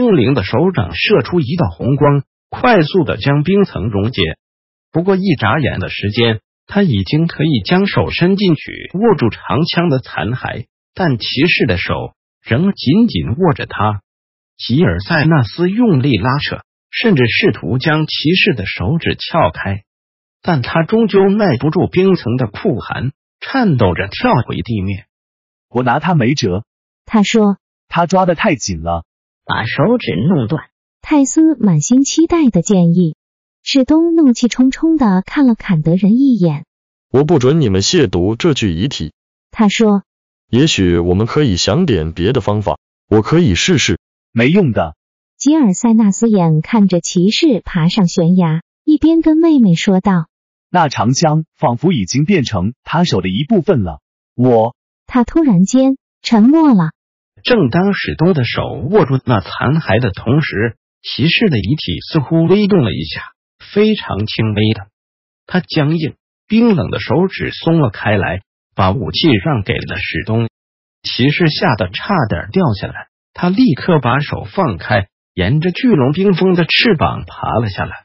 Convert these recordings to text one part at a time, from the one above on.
精灵的手掌射出一道红光，快速的将冰层溶解。不过一眨眼的时间，他已经可以将手伸进去握住长枪的残骸，但骑士的手仍紧紧握着他。吉尔塞纳斯用力拉扯，甚至试图将骑士的手指撬开，但他终究耐不住冰层的酷寒，颤抖着跳回地面。我拿他没辙，他说他抓的太紧了。把手指弄断，泰斯满心期待的建议。史东怒气冲冲的看了坎德人一眼。我不准你们亵渎这具遗体。他说。也许我们可以想点别的方法，我可以试试。没用的。吉尔塞纳斯眼看着骑士爬上悬崖，一边跟妹妹说道：“那长枪仿佛已经变成他手的一部分了。”我。他突然间沉默了。正当史东的手握住那残骸的同时，骑士的遗体似乎微动了一下，非常轻微的。他僵硬、冰冷的手指松了开来，把武器让给了史东。骑士吓得差点掉下来，他立刻把手放开，沿着巨龙冰封的翅膀爬了下来。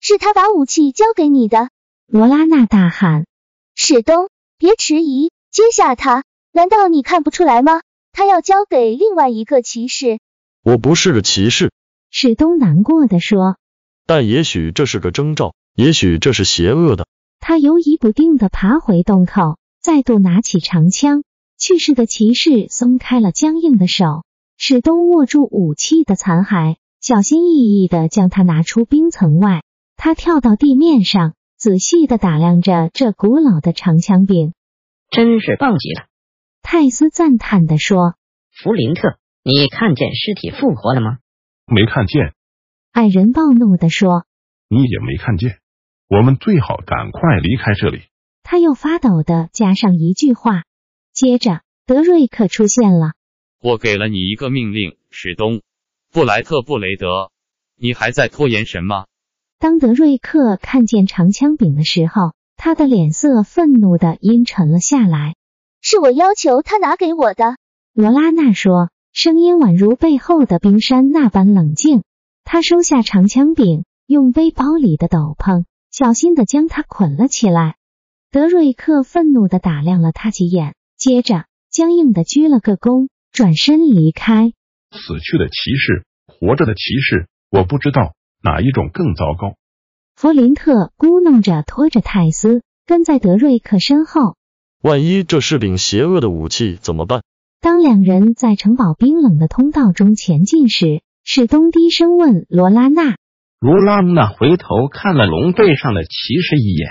是他把武器交给你的，罗拉娜大喊：“史东，别迟疑，接下他！难道你看不出来吗？”他要交给另外一个骑士。我不是个骑士，史东难过的说。但也许这是个征兆，也许这是邪恶的。他犹疑不定的爬回洞口，再度拿起长枪。去世的骑士松开了僵硬的手，史东握住武器的残骸，小心翼翼的将它拿出冰层外。他跳到地面上，仔细的打量着这古老的长枪柄，真是棒极了。泰斯赞叹的说：“弗林特，你看见尸体复活了吗？”“没看见。”矮人暴怒的说。“你也没看见。我们最好赶快离开这里。”他又发抖的加上一句话。接着，德瑞克出现了。“我给了你一个命令，史东，布莱特布雷德，你还在拖延什么？”当德瑞克看见长枪柄的时候，他的脸色愤怒的阴沉了下来。是我要求他拿给我的，罗拉娜说，声音宛如背后的冰山那般冷静。他收下长枪柄，用背包里的斗篷小心的将它捆了起来。德瑞克愤怒的打量了他几眼，接着僵硬的鞠了个躬，转身离开。死去的骑士，活着的骑士，我不知道哪一种更糟糕。弗林特咕哝着，拖着泰斯跟在德瑞克身后。万一这是柄邪恶的武器怎么办？当两人在城堡冰冷的通道中前进时，史东低声问罗拉娜。罗拉娜回头看了龙背上的骑士一眼。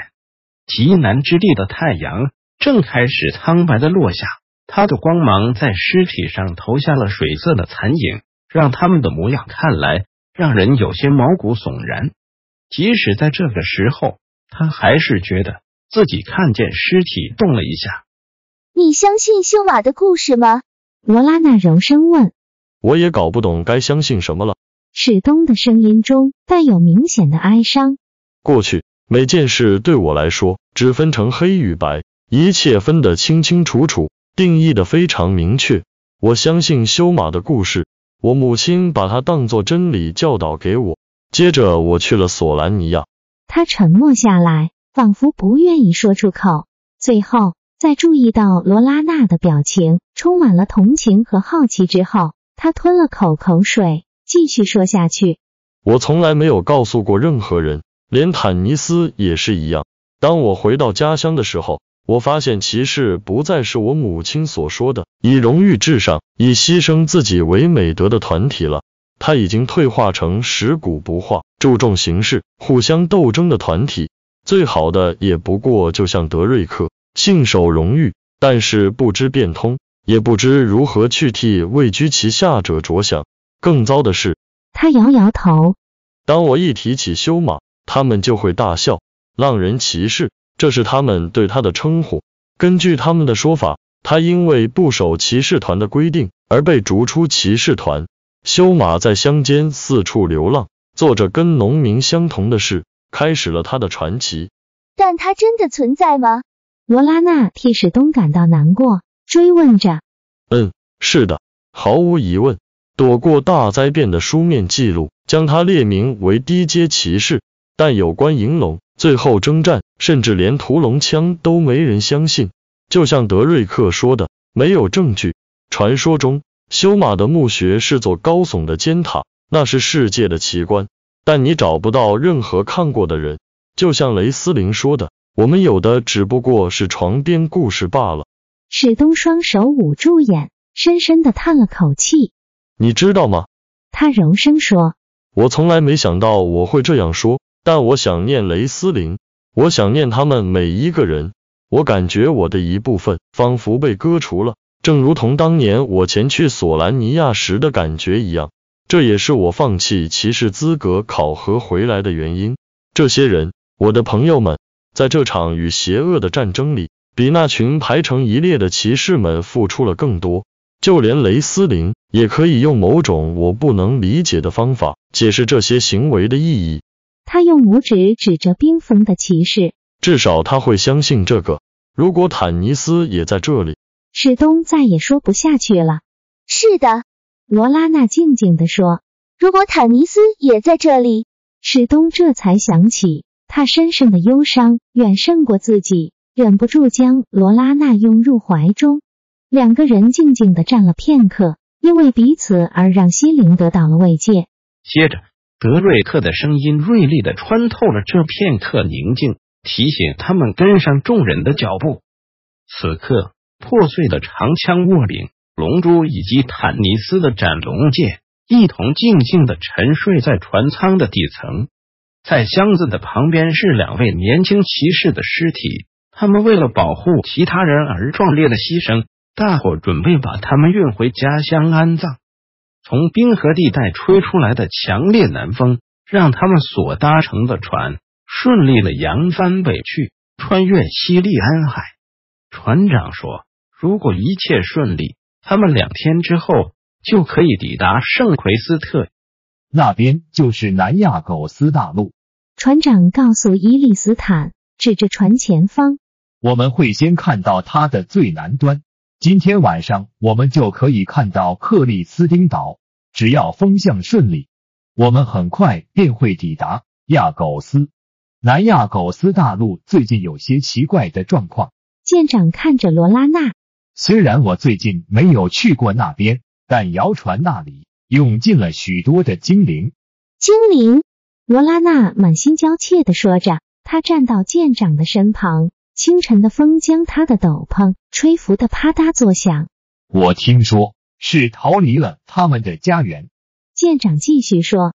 极南之地的太阳正开始苍白的落下，它的光芒在尸体上投下了水色的残影，让他们的模样看来让人有些毛骨悚然。即使在这个时候，他还是觉得。自己看见尸体动了一下。你相信修马的故事吗？罗拉娜柔声问。我也搞不懂该相信什么了。史东的声音中带有明显的哀伤。过去每件事对我来说只分成黑与白，一切分得清清楚楚，定义的非常明确。我相信修马的故事，我母亲把它当作真理教导给我。接着我去了索兰尼亚。他沉默下来。仿佛不愿意说出口，最后在注意到罗拉娜的表情充满了同情和好奇之后，他吞了口口水，继续说下去。我从来没有告诉过任何人，连坦尼斯也是一样。当我回到家乡的时候，我发现骑士不再是我母亲所说的以荣誉至上、以牺牲自己为美德的团体了。他已经退化成食古不化、注重形式、互相斗争的团体。最好的也不过就像德瑞克，信守荣誉，但是不知变通，也不知如何去替位居其下者着想。更糟的是，他摇摇头。当我一提起修马，他们就会大笑。浪人骑士，这是他们对他的称呼。根据他们的说法，他因为不守骑士团的规定而被逐出骑士团。修马在乡间四处流浪，做着跟农民相同的事，开始了他的传奇。但他真的存在吗？罗拉娜替史东感到难过，追问着。嗯，是的，毫无疑问。躲过大灾变的书面记录将他列名为低阶骑士，但有关银龙最后征战，甚至连屠龙枪都没人相信。就像德瑞克说的，没有证据。传说中，修马的墓穴是座高耸的尖塔，那是世界的奇观，但你找不到任何看过的人。就像雷斯林说的，我们有的只不过是床边故事罢了。史东双手捂住眼，深深的叹了口气。你知道吗？他柔声说：“我从来没想到我会这样说，但我想念雷斯林，我想念他们每一个人。我感觉我的一部分仿佛被割除了，正如同当年我前去索兰尼亚时的感觉一样。这也是我放弃骑士资格考核回来的原因。这些人，我的朋友们，在这场与邪恶的战争里，比那群排成一列的骑士们付出了更多。”就连雷斯林也可以用某种我不能理解的方法解释这些行为的意义。他用拇指指着冰封的骑士，至少他会相信这个。如果坦尼斯也在这里，史东再也说不下去了。是的，罗拉娜静静地说。如果坦尼斯也在这里，史东这才想起，他身上的忧伤远胜过自己，忍不住将罗拉娜拥入怀中。两个人静静的站了片刻，因为彼此而让心灵得到了慰藉。接着，德瑞克的声音锐利的穿透了这片刻宁静，提醒他们跟上众人的脚步。此刻，破碎的长枪握柄、龙珠以及坦尼斯的斩龙剑一同静静的沉睡在船舱的底层。在箱子的旁边是两位年轻骑士的尸体，他们为了保护其他人而壮烈的牺牲。大伙准备把他们运回家乡安葬。从冰河地带吹出来的强烈南风，让他们所搭乘的船顺利的扬帆北去，穿越西利安海。船长说：“如果一切顺利，他们两天之后就可以抵达圣奎斯特，那边就是南亚狗斯大陆。”船长告诉伊利斯坦，指着船前方：“我们会先看到它的最南端。”今天晚上我们就可以看到克里斯丁岛。只要风向顺利，我们很快便会抵达亚狗斯。南亚狗斯大陆最近有些奇怪的状况。舰长看着罗拉娜，虽然我最近没有去过那边，但谣传那里涌进了许多的精灵。精灵，罗拉娜满心娇怯的说着。她站到舰长的身旁。清晨的风将她的斗篷吹拂的啪嗒作响。我听说是逃离了他们的家园。舰长继续说：“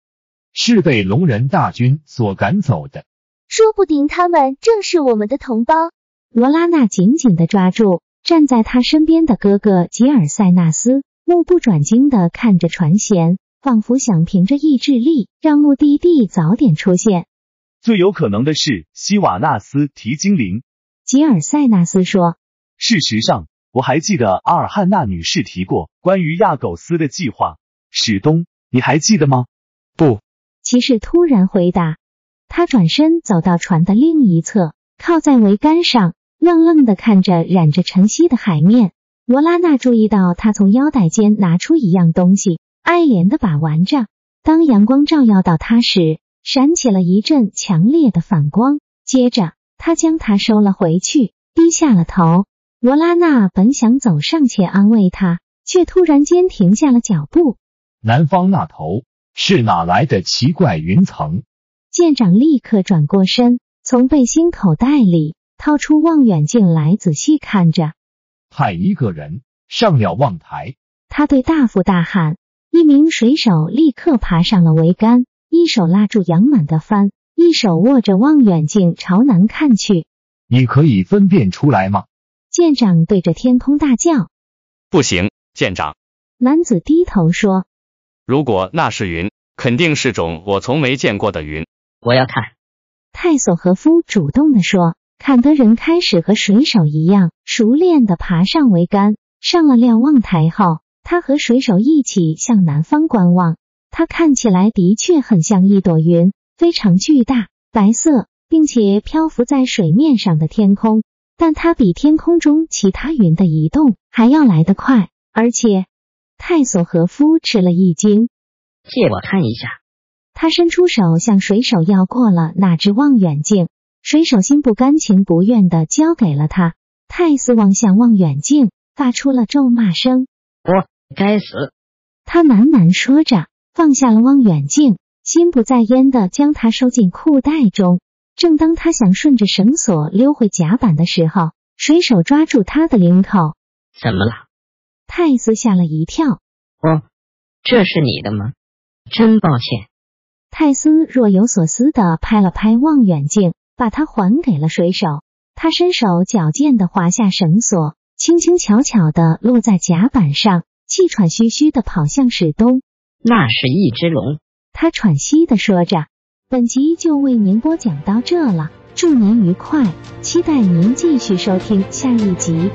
是被龙人大军所赶走的。说不定他们正是我们的同胞。”罗拉娜紧紧的抓住站在他身边的哥哥吉尔塞纳斯，目不转睛的看着船舷，仿佛想凭着意志力让目的地早点出现。最有可能的是希瓦纳斯提精灵。吉尔塞纳斯说：“事实上，我还记得阿尔汉娜女士提过关于亚狗斯的计划。史东，你还记得吗？”不，骑士突然回答。他转身走到船的另一侧，靠在桅杆上，愣愣的看着染着晨曦的海面。罗拉娜注意到他从腰带间拿出一样东西，爱怜的把玩着。当阳光照耀到它时，闪起了一阵强烈的反光，接着。他将它收了回去，低下了头。罗拉娜本想走上前安慰他，却突然间停下了脚步。南方那头是哪来的奇怪云层？舰长立刻转过身，从背心口袋里掏出望远镜来仔细看着。派一个人上了望台。他对大副大喊。一名水手立刻爬上了桅杆，一手拉住扬满的帆。一手握着望远镜朝南看去，你可以分辨出来吗？舰长对着天空大叫。不行，舰长。男子低头说：“如果那是云，肯定是种我从没见过的云。我要看。”泰索和夫主动的说。坎德人开始和水手一样熟练的爬上桅杆，上了瞭望台后，他和水手一起向南方观望。它看起来的确很像一朵云，非常巨大，白色，并且漂浮在水面上的天空。但它比天空中其他云的移动还要来得快，而且泰索和夫吃了一惊。借我看一下。他伸出手向水手要过了那只望远镜。水手心不甘情不愿的交给了他。泰斯望向望远镜，发出了咒骂声：“我该死！”他喃喃说着，放下了望远镜，心不在焉的将它收进裤袋中。正当他想顺着绳索溜回甲板的时候，水手抓住他的领口：“怎么了？”泰斯吓了一跳：“哦，这是你的吗？真抱歉。”泰斯若有所思的拍了拍望远镜。把它还给了水手，他伸手矫健的滑下绳索，轻轻巧巧的落在甲板上，气喘吁吁的跑向史东。那是一只龙，他喘息的说着。本集就为您播讲到这了，祝您愉快，期待您继续收听下一集。